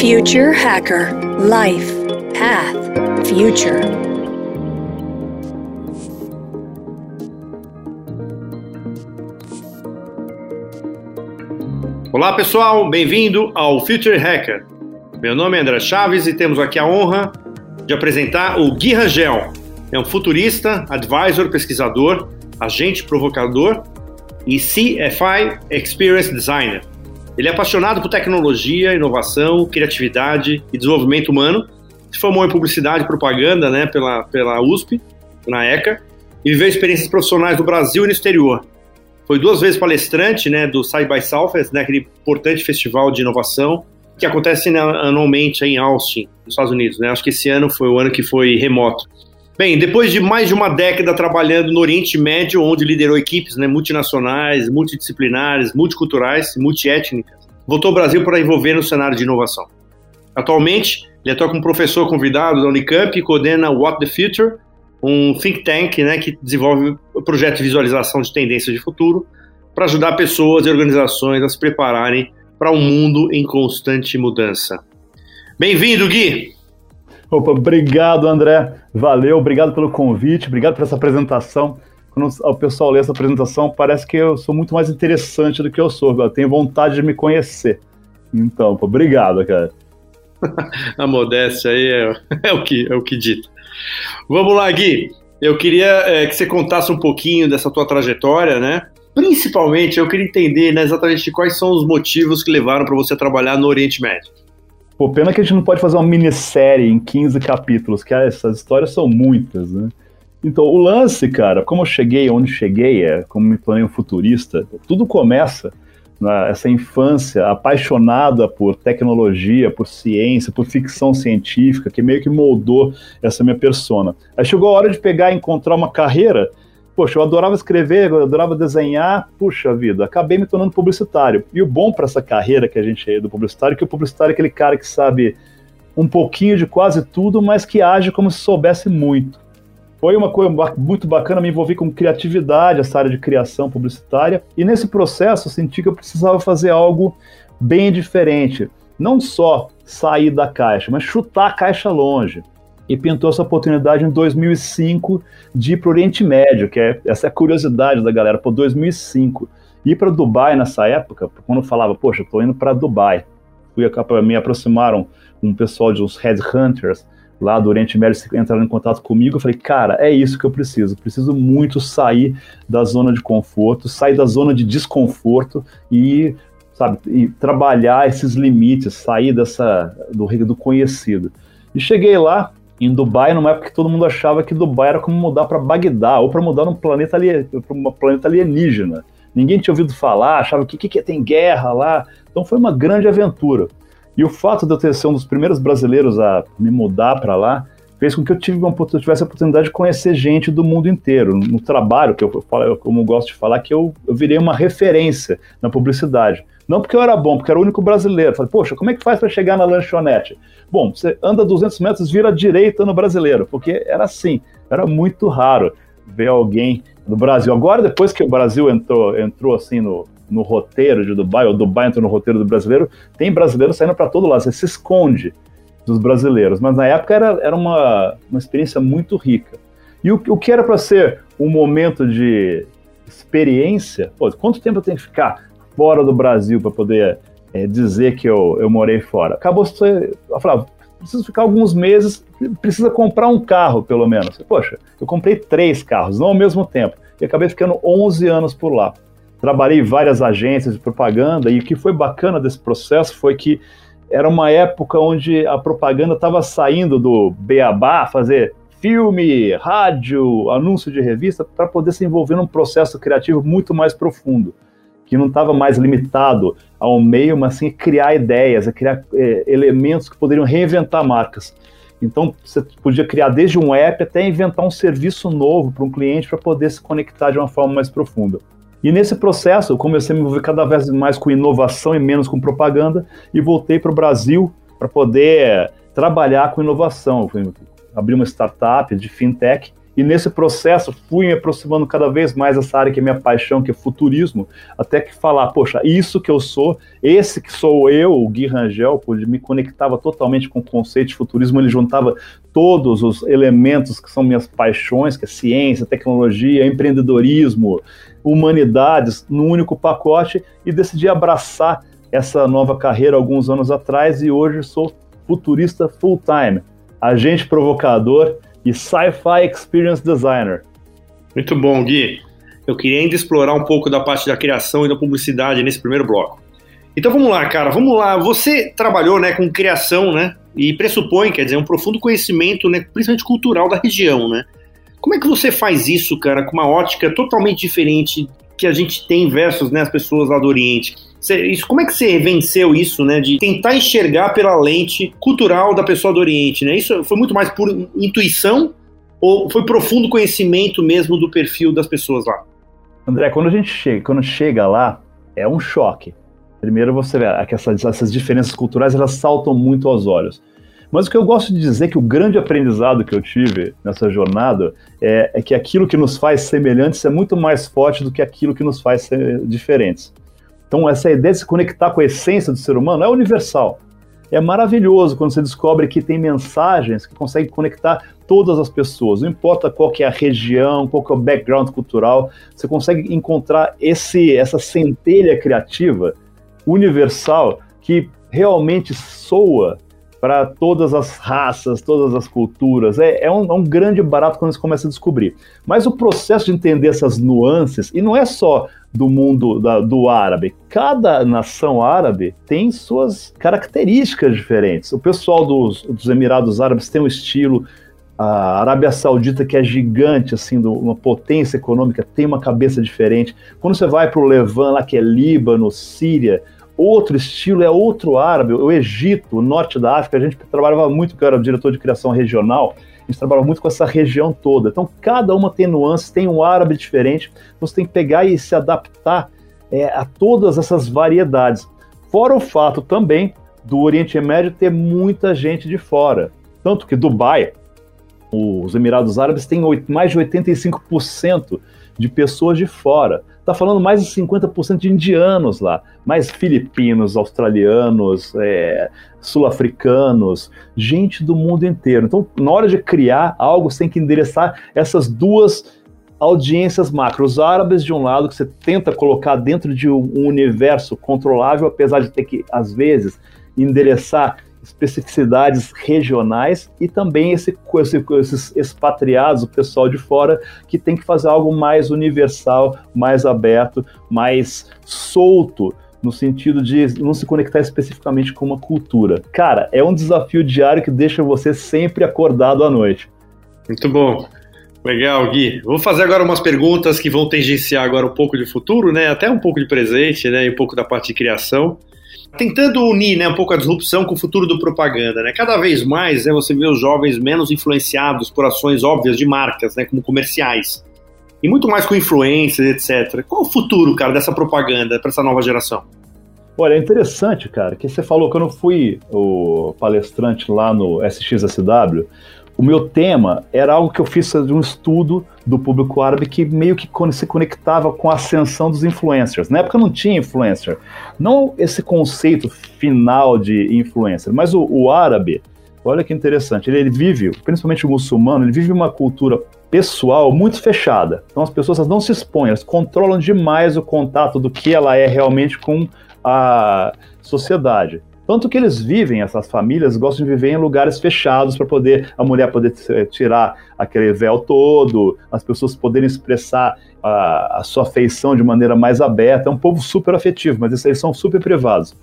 Future Hacker Life Path Future. Olá pessoal, bem-vindo ao Future Hacker. Meu nome é André Chaves e temos aqui a honra de apresentar o Gui Rangel. É um futurista, advisor, pesquisador, agente provocador e CFI Experience Designer. Ele é apaixonado por tecnologia, inovação, criatividade e desenvolvimento humano. Se formou em publicidade e propaganda né, pela, pela USP, na ECA, e viveu experiências profissionais no Brasil e no exterior. Foi duas vezes palestrante né, do Side by Southwest, né, aquele importante festival de inovação que acontece anualmente em Austin, nos Estados Unidos. Né? Acho que esse ano foi o ano que foi remoto. Bem, depois de mais de uma década trabalhando no Oriente Médio, onde liderou equipes né, multinacionais, multidisciplinares, multiculturais, multiétnicas, voltou ao Brasil para envolver no cenário de inovação. Atualmente, ele atua como professor convidado da Unicamp e coordena What the Future, um think tank né, que desenvolve o projeto de visualização de tendências de futuro para ajudar pessoas e organizações a se prepararem para um mundo em constante mudança. Bem-vindo, Gui! Opa, obrigado, André. Valeu, obrigado pelo convite, obrigado por essa apresentação. Quando o pessoal lê essa apresentação, parece que eu sou muito mais interessante do que eu sou. Eu tenho vontade de me conhecer. Então, obrigado, cara. A modéstia aí é, é, o que, é o que dita. Vamos lá, Gui. Eu queria é, que você contasse um pouquinho dessa tua trajetória, né? Principalmente, eu queria entender né, exatamente quais são os motivos que levaram para você trabalhar no Oriente Médio. Pô, pena que a gente não pode fazer uma minissérie em 15 capítulos, que essas histórias são muitas, né? Então, o lance, cara, como eu cheguei onde cheguei, é, como me tornei um futurista, tudo começa nessa infância apaixonada por tecnologia, por ciência, por ficção científica, que meio que moldou essa minha persona. Aí chegou a hora de pegar e encontrar uma carreira Poxa, eu adorava escrever, eu adorava desenhar, puxa vida, acabei me tornando publicitário. E o bom para essa carreira que a gente é do publicitário é que o publicitário é aquele cara que sabe um pouquinho de quase tudo, mas que age como se soubesse muito. Foi uma coisa muito bacana, me envolvi com criatividade, essa área de criação publicitária, e nesse processo eu senti que eu precisava fazer algo bem diferente. Não só sair da caixa, mas chutar a caixa longe e pintou essa oportunidade em 2005 de ir para o Oriente Médio, que é essa é a curiosidade da galera, por 2005. Ir para Dubai nessa época, quando falava, poxa, estou indo para Dubai, fui me aproximaram um pessoal de uns headhunters lá do Oriente Médio entraram em contato comigo, eu falei, cara, é isso que eu preciso, preciso muito sair da zona de conforto, sair da zona de desconforto e sabe, e trabalhar esses limites, sair dessa do do conhecido. E cheguei lá, em Dubai, numa época que todo mundo achava que Dubai era como mudar para Bagdá ou para mudar num planeta, ali, um planeta alienígena. Ninguém tinha ouvido falar, achava que, que, que tem guerra lá. Então foi uma grande aventura. E o fato de eu ter sido um dos primeiros brasileiros a me mudar para lá fez com que eu, tive uma, eu tivesse a oportunidade de conhecer gente do mundo inteiro. No trabalho, que eu, eu como eu gosto de falar, que eu, eu virei uma referência na publicidade. Não porque eu era bom, porque era o único brasileiro. Falei, poxa, como é que faz para chegar na lanchonete? Bom, você anda 200 metros, vira direita no brasileiro, porque era assim, era muito raro ver alguém do Brasil. Agora, depois que o Brasil entrou, entrou assim no, no roteiro de Dubai, ou Dubai entrou no roteiro do brasileiro, tem brasileiro saindo para todo lado, você se esconde dos brasileiros. Mas na época era, era uma, uma experiência muito rica. E o, o que era para ser um momento de experiência, pô, quanto tempo eu tenho que ficar fora do Brasil para poder é, dizer que eu, eu morei fora? Acabou, eu falava, preciso ficar alguns meses, precisa comprar um carro, pelo menos. Poxa, eu comprei três carros, não ao mesmo tempo, e acabei ficando 11 anos por lá. Trabalhei em várias agências de propaganda, e o que foi bacana desse processo foi que era uma época onde a propaganda estava saindo do beabá, fazer filme, rádio, anúncio de revista, para poder se envolver num processo criativo muito mais profundo que não estava mais limitado ao meio, mas sim criar ideias, a criar é, elementos que poderiam reinventar marcas. Então, você podia criar desde um app até inventar um serviço novo para um cliente para poder se conectar de uma forma mais profunda. E nesse processo, eu comecei a me envolver cada vez mais com inovação e menos com propaganda, e voltei para o Brasil para poder trabalhar com inovação. Eu abri uma startup de fintech E nesse processo fui me aproximando cada vez mais dessa área que é minha paixão, que é futurismo, até que falar, poxa, isso que eu sou, esse que sou eu, o Gui Rangel, me conectava totalmente com o conceito de futurismo, ele juntava todos os elementos que são minhas paixões, que é ciência, tecnologia, empreendedorismo, humanidades, num único pacote e decidi abraçar essa nova carreira alguns anos atrás e hoje sou futurista full-time, agente provocador e Sci-Fi Experience Designer. Muito bom, Gui. Eu queria ainda explorar um pouco da parte da criação e da publicidade nesse primeiro bloco. Então vamos lá, cara, vamos lá. Você trabalhou né, com criação, né? E pressupõe, quer dizer, um profundo conhecimento, né, principalmente cultural da região, né? Como é que você faz isso, cara, com uma ótica totalmente diferente que a gente tem versus né, as pessoas lá do Oriente? Você, isso, como é que você venceu isso, né? De tentar enxergar pela lente cultural da pessoa do Oriente, né? Isso foi muito mais por intuição ou foi profundo conhecimento mesmo do perfil das pessoas lá? André, quando a gente chega, quando chega lá, é um choque. Primeiro você vê que essas, essas diferenças culturais elas saltam muito aos olhos. Mas o que eu gosto de dizer é que o grande aprendizado que eu tive nessa jornada é, é que aquilo que nos faz semelhantes é muito mais forte do que aquilo que nos faz diferentes. Então, essa ideia de se conectar com a essência do ser humano é universal. É maravilhoso quando você descobre que tem mensagens que conseguem conectar todas as pessoas. Não importa qual que é a região, qual que é o background cultural, você consegue encontrar esse, essa centelha criativa universal que realmente soa para todas as raças, todas as culturas. É, é, um, é, um, grande barato quando você começa a descobrir. Mas o processo de entender essas nuances, e não é só do mundo da, do árabe. Cada nação árabe tem suas características diferentes. O pessoal dos, dos Emirados Árabes tem um estilo. A Arábia Saudita, que é gigante, assim, uma potência econômica, tem uma cabeça diferente. Quando você vai para o Levant, lá que é Líbano, Síria, outro estilo, é outro árabe. O Egito, o norte da África, a gente trabalhava muito, que eu era diretor de criação regional, a gente trabalha muito com essa região toda. Então, cada uma tem nuances, tem um árabe diferente. Você tem que pegar e se adaptar é, a todas essas variedades. Fora o fato também do Oriente Médio ter muita gente de fora. Tanto que Dubai, os Emirados Árabes, têm mais de 85% de pessoas de fora. Está falando mais de 50% de indianos lá, mais filipinos, australianos, é, sul-africanos, gente do mundo inteiro. Então, na hora de criar algo, você tem que endereçar essas duas audiências macro. Os árabes, de um lado, que você tenta colocar dentro de um universo controlável, apesar de ter que, às vezes, endereçar especificidades regionais e também esse, esse, esses expatriados, o pessoal de fora, que tem que fazer algo mais universal, mais aberto, mais solto, no sentido de não se conectar especificamente com uma cultura. Cara, é um desafio diário que deixa você sempre acordado à noite. Muito bom. Legal, Gui. Vou fazer agora umas perguntas que vão tangenciar agora um pouco de futuro, né? Até um pouco de presente, né? E um pouco da parte de criação tentando unir né, um pouco a disrupção com o futuro do propaganda. Né? Cada vez mais né, você vê os jovens menos influenciados por ações óbvias de marcas, né, como comerciais, e muito mais com influências, etc. Qual o futuro, cara, dessa propaganda para essa nova geração? Olha, é interessante, cara, que você falou que eu não fui o palestrante lá no SXSW, o meu tema era algo que eu fiz de um estudo do público árabe que meio que se conectava com a ascensão dos influencers. Na época não tinha influencer. Não esse conceito final de influencer, mas o, o árabe, olha que interessante, ele, ele, vive, principalmente o muçulmano, ele vive uma cultura pessoal muito fechada. Então as pessoas não se expõem, elas controlam demais o contato do que ela é realmente com a sociedade. Tanto que eles vivem, essas famílias gostam de viver em lugares fechados para poder a mulher poder tirar aquele véu todo, as pessoas poderem expressar a, a sua afeição de maneira mais aberta. É um povo super afetivo, mas eles são super privados.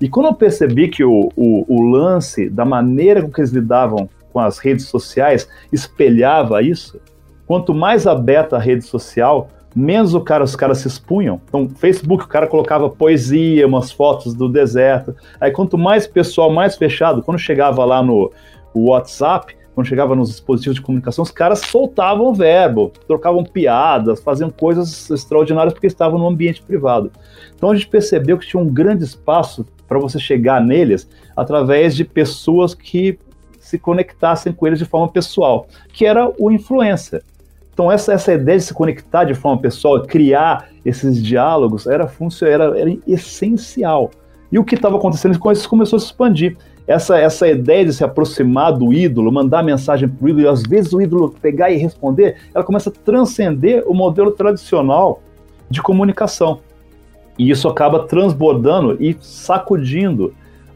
E quando eu percebi que o, o, o lance da maneira com que eles lidavam com as redes sociais espelhava isso, quanto mais aberta a rede social, menos o cara, os caras se expunham. Então, Facebook, o cara colocava poesia, umas fotos do deserto. Aí, quanto mais pessoal, mais fechado, quando chegava lá no WhatsApp, quando chegava nos dispositivos de comunicação, os caras soltavam verbo, trocavam piadas, faziam coisas extraordinárias porque estavam no ambiente privado. Então a gente percebeu que tinha um grande espaço para você chegar neles através de pessoas que se conectassem com eles de forma pessoal, que era o influencer. Então essa, essa ideia de se conectar de forma pessoal, criar esses diálogos, era, era, era essencial. E o que estava acontecendo com isso começou a se expandir. Essa, essa ideia de se aproximar do ídolo, mandar mensagem para o ídolo, e às vezes o ídolo pegar e responder, ela começa a transcender o modelo tradicional de comunicação. E isso acaba transbordando e sacudindo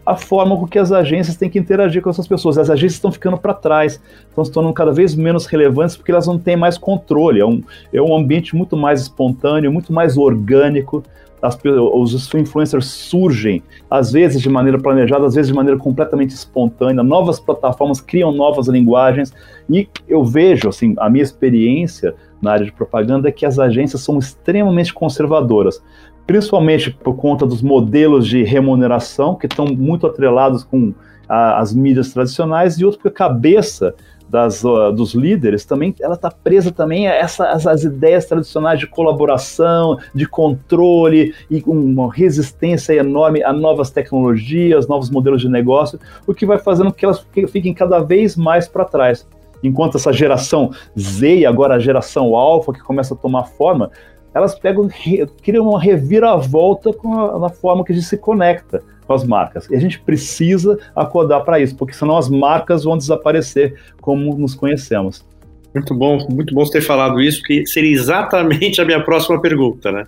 a forma com que as agências têm que interagir com essas pessoas. As agências estão ficando para trás, estão se tornando cada vez menos relevantes porque elas não têm mais controle. É um, é um ambiente muito mais espontâneo, muito mais orgânico. As, os influencers surgem, às vezes de maneira planejada, às vezes de maneira completamente espontânea. Novas plataformas criam novas linguagens. E eu vejo, assim, a minha experiência na área de propaganda é que as agências são extremamente conservadoras principalmente por conta dos modelos de remuneração que estão muito atrelados com a, as mídias tradicionais e outro porque a cabeça das, uh, dos líderes também ela está presa também a essas as ideias tradicionais de colaboração, de controle e uma resistência enorme a novas tecnologias, novos modelos de negócio, o que vai fazendo que elas fiquem cada vez mais para trás. Enquanto essa geração Z e agora a geração alfa que começa a tomar forma, elas pegam, criam uma reviravolta com a, na forma que a gente se conecta com as marcas. E a gente precisa acordar para isso, porque senão as marcas vão desaparecer como nos conhecemos. Muito bom, muito bom você ter falado isso, que seria exatamente a minha próxima pergunta, né?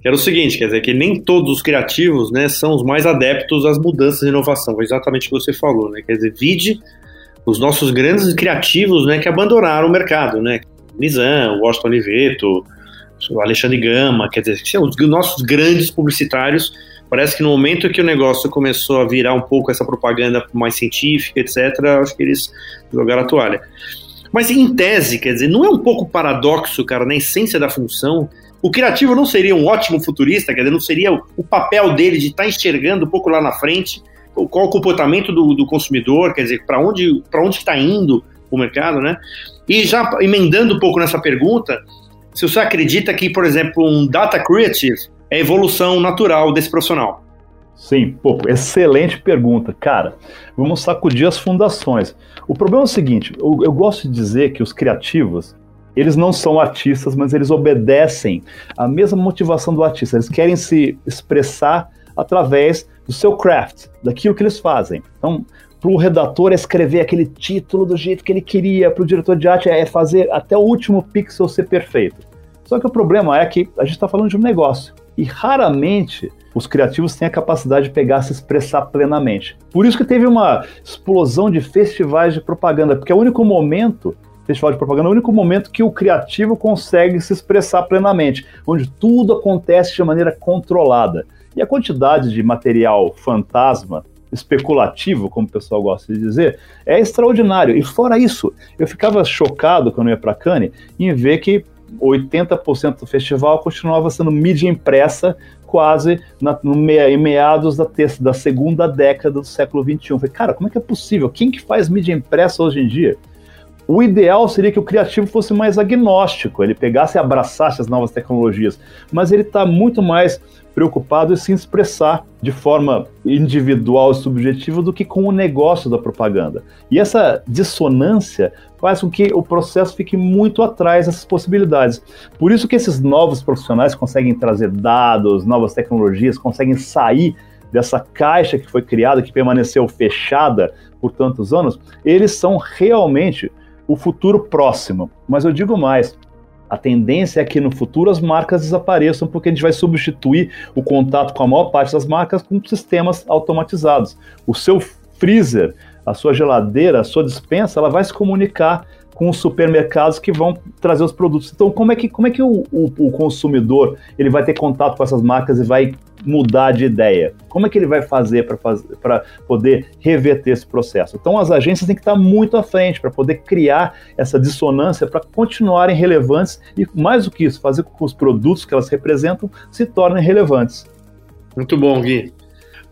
Que era o seguinte, quer dizer, que nem todos os criativos, né, são os mais adeptos às mudanças e inovação, foi exatamente o que você falou, né? Quer dizer, vide os nossos grandes criativos, né, que abandonaram o mercado, né? Nizam, Washington Oliveto, o Alexandre Gama, quer dizer, os nossos grandes publicitários, parece que no momento que o negócio começou a virar um pouco essa propaganda mais científica, etc., acho que eles jogaram a toalha. Mas em tese, quer dizer, não é um pouco paradoxo, cara, na essência da função? O criativo não seria um ótimo futurista, quer dizer, não seria o papel dele de estar tá enxergando um pouco lá na frente qual o comportamento do, do consumidor, quer dizer, para onde para onde está indo o mercado, né? E já emendando um pouco nessa pergunta, se você acredita que, por exemplo, um data creative é evolução natural desse profissional? Sim, pô, excelente pergunta. Cara, vamos sacudir as fundações. O problema é o seguinte, eu, eu gosto de dizer que os criativos, eles não são artistas, mas eles obedecem à mesma motivação do artista. Eles querem se expressar através do seu craft, daquilo que eles fazem. Então, para o redator é escrever aquele título do jeito que ele queria, para o diretor de arte é fazer até o último pixel ser perfeito. Só que o problema é que a gente está falando de um negócio e raramente os criativos têm a capacidade de pegar se expressar plenamente. Por isso que teve uma explosão de festivais de propaganda, porque é o único momento festival de propaganda é o único momento que o criativo consegue se expressar plenamente, onde tudo acontece de maneira controlada. E a quantidade de material fantasma especulativo, como o pessoal gosta de dizer, é extraordinário. E fora isso, eu ficava chocado quando ia para Cannes em ver que 80% do festival continuava sendo mídia impressa quase na, no meia, em meados da, terça, da segunda década do século XXI. falei, cara, como é que é possível? Quem que faz mídia impressa hoje em dia? O ideal seria que o criativo fosse mais agnóstico, ele pegasse e abraçasse as novas tecnologias, mas ele está muito mais preocupado em se expressar de forma individual e subjetiva do que com o negócio da propaganda. E essa dissonância faz com que o processo fique muito atrás dessas possibilidades. Por isso que esses novos profissionais conseguem trazer dados, novas tecnologias, conseguem sair dessa caixa que foi criada, que permaneceu fechada por tantos anos, eles são realmente o futuro próximo. Mas eu digo mais, a tendência é que no futuro as marcas desapareçam, porque a gente vai substituir o contato com a maior parte das marcas com sistemas automatizados. O seu freezer, a sua geladeira, a sua dispensa, ela vai se comunicar com os supermercados que vão trazer os produtos. Então, como é que, como é que o, o, o, consumidor ele vai ter contato com essas marcas e vai mudar de ideia? Como é que ele vai fazer para poder reverter esse processo? Então, as agências têm que estar muito à frente para poder criar essa dissonância para continuarem relevantes e, mais do que isso, fazer com que os produtos que elas representam se tornem relevantes. Muito bom, Gui.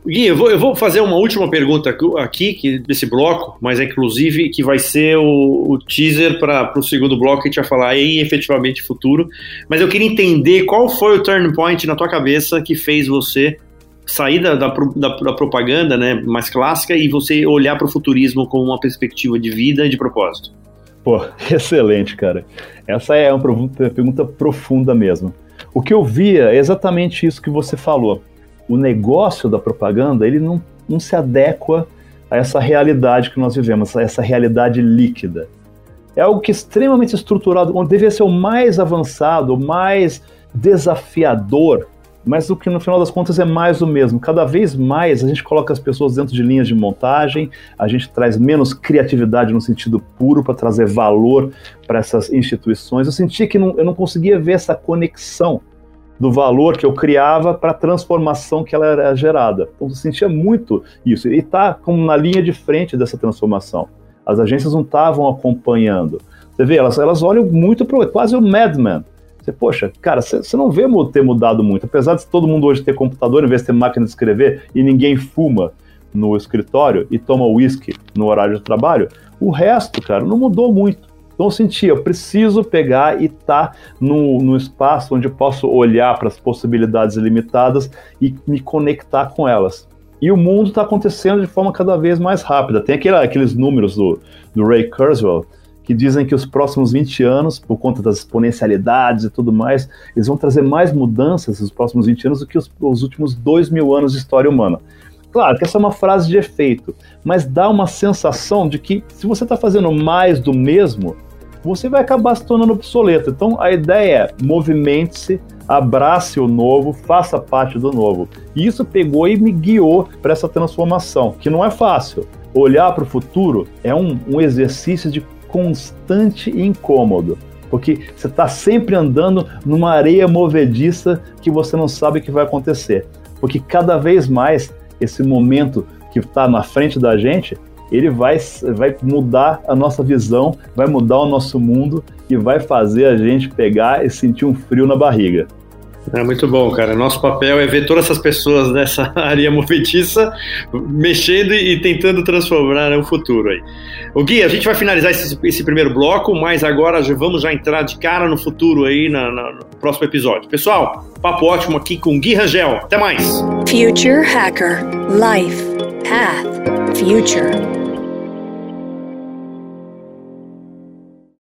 Gui, eu vou, eu vou, fazer uma última pergunta aqui que, desse bloco, mas é inclusive que vai ser o, o teaser para o segundo bloco que a gente vai falar aí efetivamente futuro. Mas eu queria entender qual foi o turning point na tua cabeça que fez você sair da, da, da, da propaganda né, mais clássica e você olhar para o futurismo com uma perspectiva de vida e de propósito. Pô, excelente, cara. Essa é uma pergunta profunda mesmo. O que eu via é exatamente isso que você falou. O negócio da propaganda, ele não, não se adequa a essa realidade que nós vivemos, a essa realidade líquida. É algo que é extremamente estruturado, onde deveria ser o mais avançado, o mais desafiador mas o que no final das contas é mais o mesmo. Cada vez mais a gente coloca as pessoas dentro de linhas de montagem, a gente traz menos criatividade no sentido puro para trazer valor para essas instituições. Eu sentia que não, eu não conseguia ver essa conexão do valor que eu criava para a transformação que ela era gerada. Então eu sentia muito isso. E está como na linha de frente dessa transformação. As agências não estavam acompanhando. Você vê, elas, elas olham muito para quase o Madman você, poxa, cara, você não vê ter mudado muito. Apesar de todo mundo hoje ter computador em vez de ter máquina de escrever e ninguém fuma no escritório e toma uísque no horário de trabalho, o resto, cara, não mudou muito. Então eu senti, eu preciso pegar e estar tá no, no espaço onde eu posso olhar para as possibilidades ilimitadas e me conectar com elas. E o mundo está acontecendo de forma cada vez mais rápida. Tem aquele, aqueles números do, do Ray Kurzweil, que dizem que os próximos 20 anos, por conta das exponencialidades e tudo mais, eles vão trazer mais mudanças nos próximos 20 anos do que os, os últimos 2 mil anos de história humana. Claro que essa é uma frase de efeito, mas dá uma sensação de que se você está fazendo mais do mesmo, você vai acabar se tornando obsoleto. Então a ideia é movimente-se, abrace o novo, faça parte do novo. E isso pegou e me guiou para essa transformação, que não é fácil. Olhar para o futuro é um, um exercício de constante incômodo. Porque você está sempre andando numa areia movediça que você não sabe o que vai acontecer. Porque cada vez mais esse momento que está na frente da gente, ele vai, vai mudar a nossa visão, vai mudar o nosso mundo e vai fazer a gente pegar e sentir um frio na barriga. É muito bom, cara. Nosso papel é ver todas essas pessoas nessa área movediça mexendo e tentando transformar o futuro aí. O Gui, a gente vai finalizar esse, esse, primeiro bloco, mas agora já vamos já entrar de cara no futuro aí na, na, no próximo episódio. Pessoal, papo ótimo aqui com Gui Rangel. Até mais. Future Hacker Life Path Future